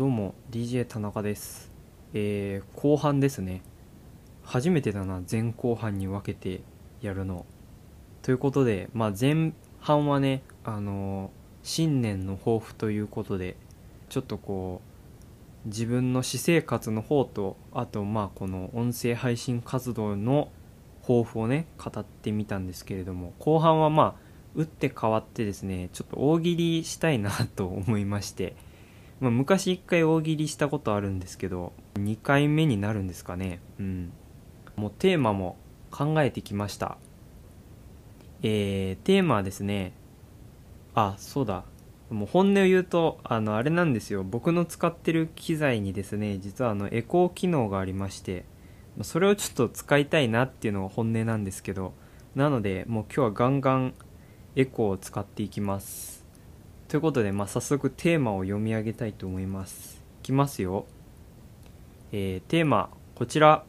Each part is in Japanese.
どうも DJ 田中です。えー、後半ですね。初めてだな前後半に分けてやるの。ということでまあ前半はねあのー新年の抱負ということでちょっとこう自分の私生活の方とあとまあこの音声配信活動の抱負をね語ってみたんですけれども後半はまあ打って変わってですねちょっと大喜利したいなと思いまして、まあ、昔1回大喜利したことあるんですけど2回目になるんですかね。うん。もうテーマも考えてきました。えー、テーマはですねあそうだ。もう本音を言うとあのあれなんですよ。僕の使ってる機材にですね実はあのエコー機能がありましてそれをちょっと使いたいなっていうのが本音なんですけどなのでもう今日はガンガンエコーを使っていきます。ということで、まあ、早速テーマを読み上げたいと思います。いきますよ、えー、テーマこちら。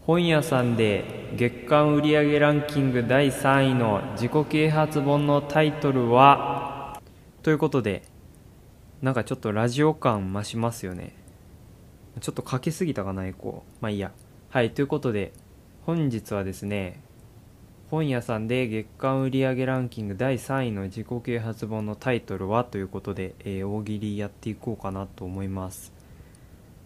本屋さんで月間売上ランキング第3位の自己啓発本のタイトルは？ということでなんかちょっとラジオ感増しますよね。ちょっとかけすぎたかなエコー。まあいいや。はいということで本日はですね本屋さんで月間売上ランキング第3位の自己啓発本のタイトルはということで、えー、大喜利やっていこうかなと思います。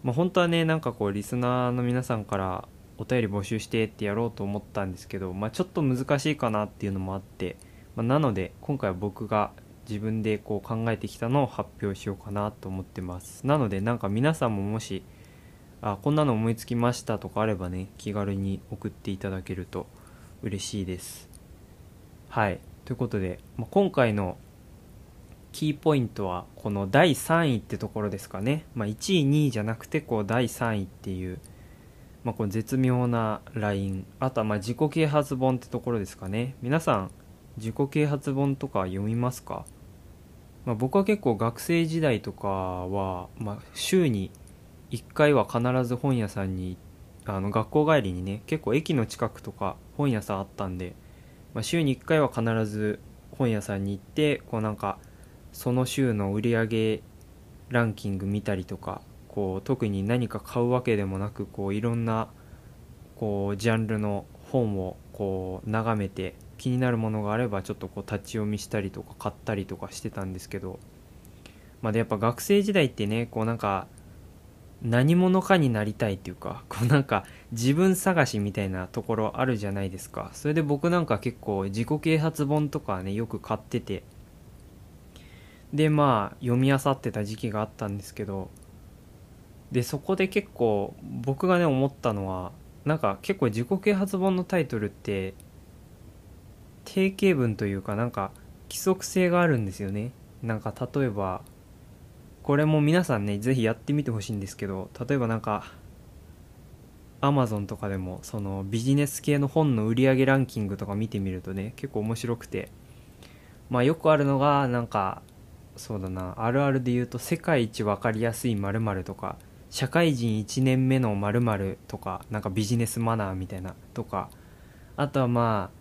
まあ、本当はね、なんかこう、リスナーの皆さんからお便り募集してってやろうと思ったんですけど、まあ、ちょっと難しいかなっていうのもあって、まあ、なので今回は僕が自分でこう考えてきたのを発表しようかなと思ってます。なのでなんか皆さんももし、あ、こんなの思いつきましたとかあればね、気軽に送っていただけると嬉しいです。はい。ということで、まあ、今回のキーポイントはこの第3位ってところですかね、まあ、1位2位じゃなくてこう第3位っていう、まあ、この絶妙なライン。あとはま自己啓発本ってところですかね。皆さん自己啓発本とか読みますか、まあ、僕は結構学生時代とかは、まあ、週に1回は必ず本屋さんにあの学校帰りにね結構駅の近くとか本屋さんあったんで、まあ、週に1回は必ず本屋さんに行ってこうなんかその週の売り上げランキング見たりとかこう特に何か買うわけでもなくこういろんなこうジャンルの本をこう眺めて気になるものがあればちょっとこう立ち読みしたりとか買ったりとかしてたんですけどまあでやっぱ学生時代ってねこうなんか何者かになりたいっていうか こうなんか自分探しみたいなところあるじゃないですか。それで僕なんか結構自己啓発本とかねよく買ってて。でまあ読み漁ってた時期があったんですけど。でそこで結構僕がね思ったのはなんか結構自己啓発本のタイトルって定型文というかなんか規則性があるんですよね。なんか例えばこれも皆さんねぜひやってみてほしいんですけど例えばなんかアマゾンとかでもそのビジネス系の本の売り上げランキングとか見てみるとね結構面白くて。まあよくあるのがなんかそうだなあるあるで言うと世界一分かりやすい〇〇とか社会人1年目の〇〇とかなんかビジネスマナーみたいなとか。あとはまあ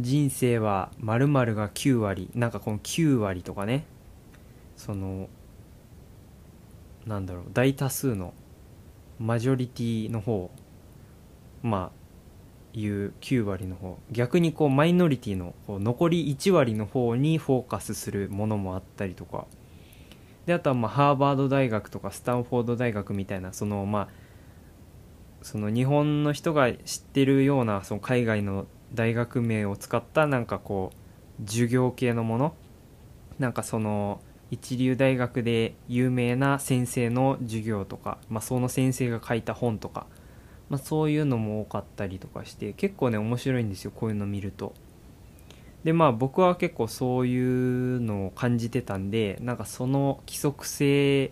人生は〇〇が9割なんかこの9割とかね。そのなんだろう大多数のマジョリティの方まあいう9割の方逆にこうマイノリティのこう残り1割の方にフォーカスするものもあったりとかであとはまあハーバード大学とかスタンフォード大学みたいなそのまあその日本の人が知ってるようなその海外の大学名を使ったなんかこう授業系のものなんかその一流大学で有名な先生の授業とか、まあ、その先生が書いた本とか、まあ、そういうのも多かったりとかして結構ね面白いんですよこういうの見ると。でまあ僕は結構そういうのを感じてたんでなんかその規則性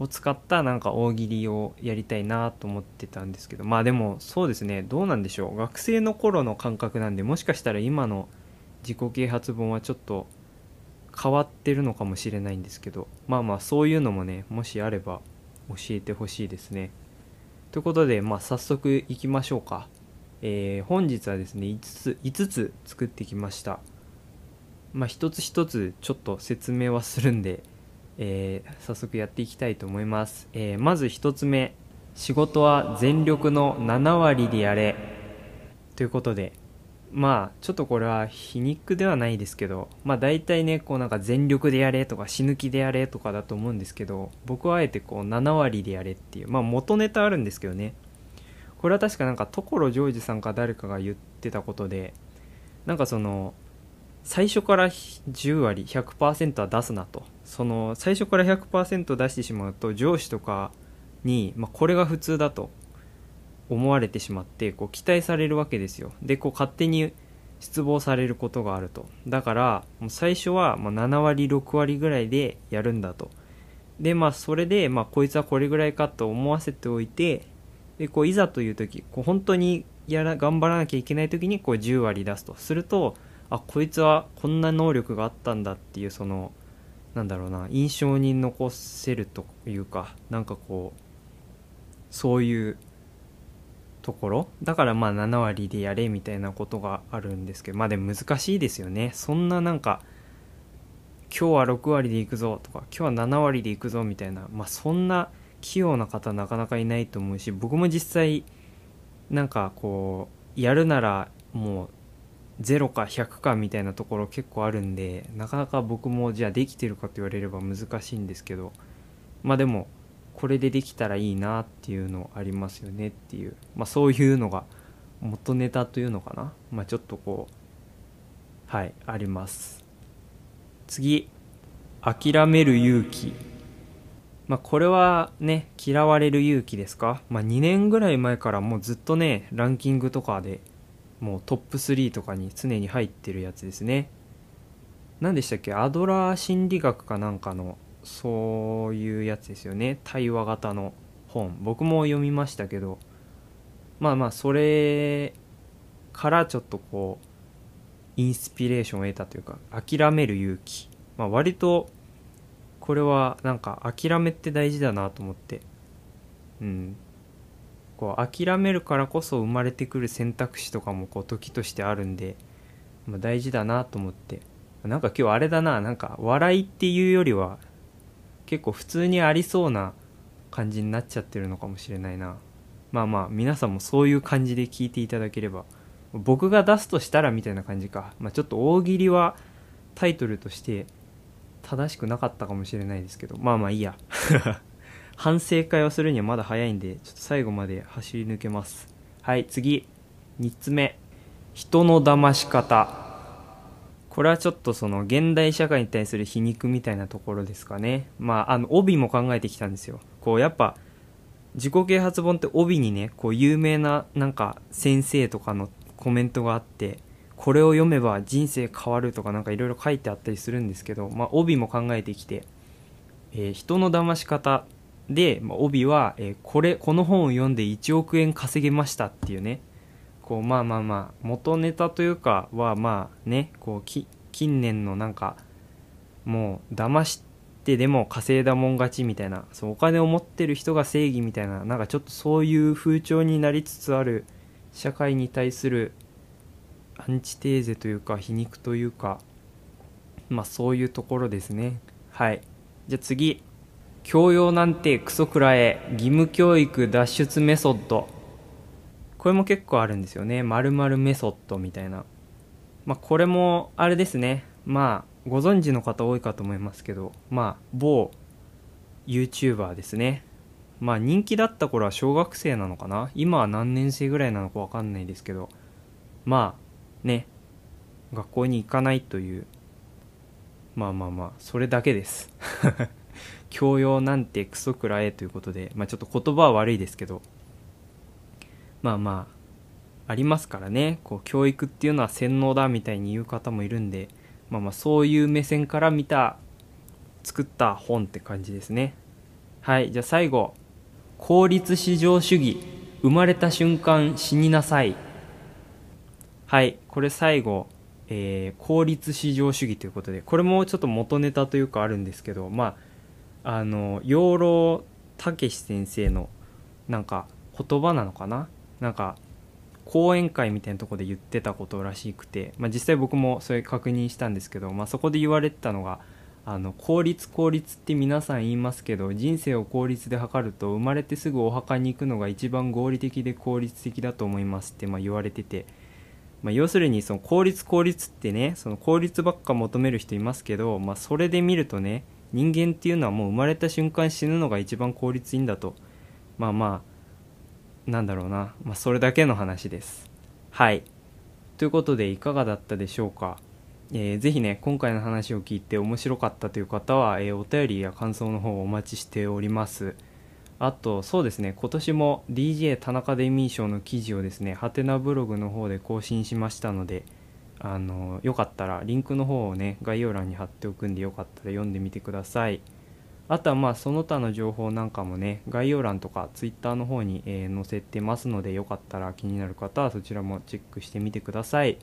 を使ったなんか大喜利をやりたいなと思ってたんですけどまあでもそうですねどうなんでしょう学生の頃の感覚なんでもしかしたら今の自己啓発本はちょっと変わってるのかもしれないんですけどまあまあそういうのもねもしあれば教えてほしいですね。ということでまあ早速いきましょうか。えー、本日はですね5つ5つ作ってきました。まあ一つ一つちょっと説明はするんでえー早速やっていきたいと思います、えーまず1つ目仕事は全力の7割でやれ。ということでまあちょっとこれは皮肉ではないですけどまあ大体ねこうなんか全力でやれとか死ぬ気でやれとかだと思うんですけど僕はあえてこう7割でやれっていうまあ元ネタあるんですけどね。これは確かなんか所ジョージさんか誰かが言ってたことでなんかその最初から10割100%は出すなと。その最初から100%出してしまうと上司とかに、まあ、これが普通だと。思われてしまってこう期待されるわけですよ。でこう勝手に失望されることがあると。だからもう最初はま7割6割ぐらいでやるんだと。でまあそれで、まあ、こいつはこれぐらいかと思わせておいてでこういざという時こう本当にやら頑張らなきゃいけない時にこう10割出すと。するとあこいつはこんな能力があったんだっていうそのなんだろうな印象に残せるというかなんかこうそういうところ。だからまあ7割でやれみたいなことがあるんですけどまあでも難しいですよね。そんななんか今日は6割でいくぞとか今日は7割でいくぞみたいなまあそんな器用な方なかなかいないと思うし僕も実際なんかこうやるならもう0か100かみたいなところ結構あるんでなかなか僕もじゃあできてるかと言われれば難しいんですけどまあでもこれでできたらいいなっていうのありますよねっていうまあそういうのが元ネタというのかな。まあちょっとこうはいあります。次諦める勇気。まあこれはね嫌われる勇気ですか？まあ2年ぐらい前からもうずっとねランキングとかでもうトップ3とかに常に入ってるやつですね。何でしたっけ？アドラー心理学かなんかのそういうやつですよね。対話型の本。僕も読みましたけど。まあまあそれからちょっとこうインスピレーションを得たというか諦める勇気。まあ割とこれはなんか諦めって大事だなと思って。うん。こう諦めるからこそ生まれてくる選択肢とかもこう時としてあるんで、まあ、大事だなと思って。なんか今日あれだな。なんか笑いっていうよりは結構普通にありそうな感じになっちゃってるのかもしれないな。まあまあ皆さんもそういう感じで聞いていただければ。僕が出すとしたらみたいな感じか、まあ、ちょっと大喜利はタイトルとして正しくなかったかもしれないですけど。まあまあいいや。反省会をするにはまだ早いんでちょっと最後まで走り抜けます。はい次。3つ目。人の騙し方。これはちょっとその現代社会に対する皮肉みたいなところですかね。まああの帯も考えてきたんですよ。こうやっぱ自己啓発本って帯にねこう有名ななんか先生とかのコメントがあってこれを読めば人生変わるとかなんかいろいろ書いてあったりするんですけど、まあ、帯も考えてきて、えー人の騙し方で、まあ、帯は、えーこれこの本を読んで1億円稼げましたっていうねこうまあまあまあ元ネタというかはまあねこうき近年のなんかもう騙してでも稼いだもん勝ちみたいなそうお金を持ってる人が正義みたいななんかちょっとそういう風潮になりつつある社会に対するアンチテーゼというか皮肉というかまあそういうところですね。はい。じゃあ次。教養なんてクソくらえ。義務教育脱出メソッド。これも結構あるんですよね。〇〇メソッドみたいな。まあこれもあれですね。まあご存知の方多いかと思いますけどまあ某 YouTuber ですね。まあ人気だった頃は小学生なのかな？今は何年生ぐらいなのかわかんないですけど。まあね。学校に行かないという。まあまあまあそれだけです。教養なんてクソくらえということで。まあちょっと言葉は悪いですけど。まあまあありますからね。こう教育っていうのは洗脳だみたいに言う方もいるんでまあまあそういう目線から見た作った本って感じですね。はいじゃあ最後効率至上主義生まれた瞬間死になさい。はいこれ最後、えー効率至上主義ということでこれもちょっと元ネタというかあるんですけどまああの養老孟司先生のなんか言葉なのかな？なんか講演会みたいなところで言ってたことらしくて、まあ、実際僕もそれ確認したんですけど、まあ、そこで言われてたのがあの効率効率って皆さん言いますけど人生を効率で測ると生まれてすぐお墓に行くのが一番合理的で効率的だと思いますってまあ言われてて、まあ、要するにその効率効率ってねその効率ばっか求める人いますけど、まあ、それで見るとね人間っていうのはもう生まれた瞬間死ぬのが一番効率いいんだと。まあまあなんだろうな、まあ、それだけの話ですはいということでいかがだったでしょうかえー、ぜひね、今回の話を聞いて面白かったという方は、えー、お便りや感想の方をお待ちしております。あと、そうですね、今年も DJ 田中デミー賞の記事をですね、ハテナブログの方で更新しましたので、あの、よかったら、リンクの方をね、概要欄に貼っておくんで、よかったら読んでみてください。あとはまあその他の情報なんかもね概要欄とか Twitter の方に、え、載せてますのでよかったら気になる方はそちらもチェックしてみてください、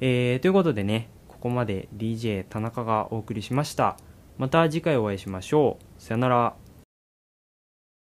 えー、ということでねここまで DJ 田中がお送りしました。また次回お会いしましょう。さよなら。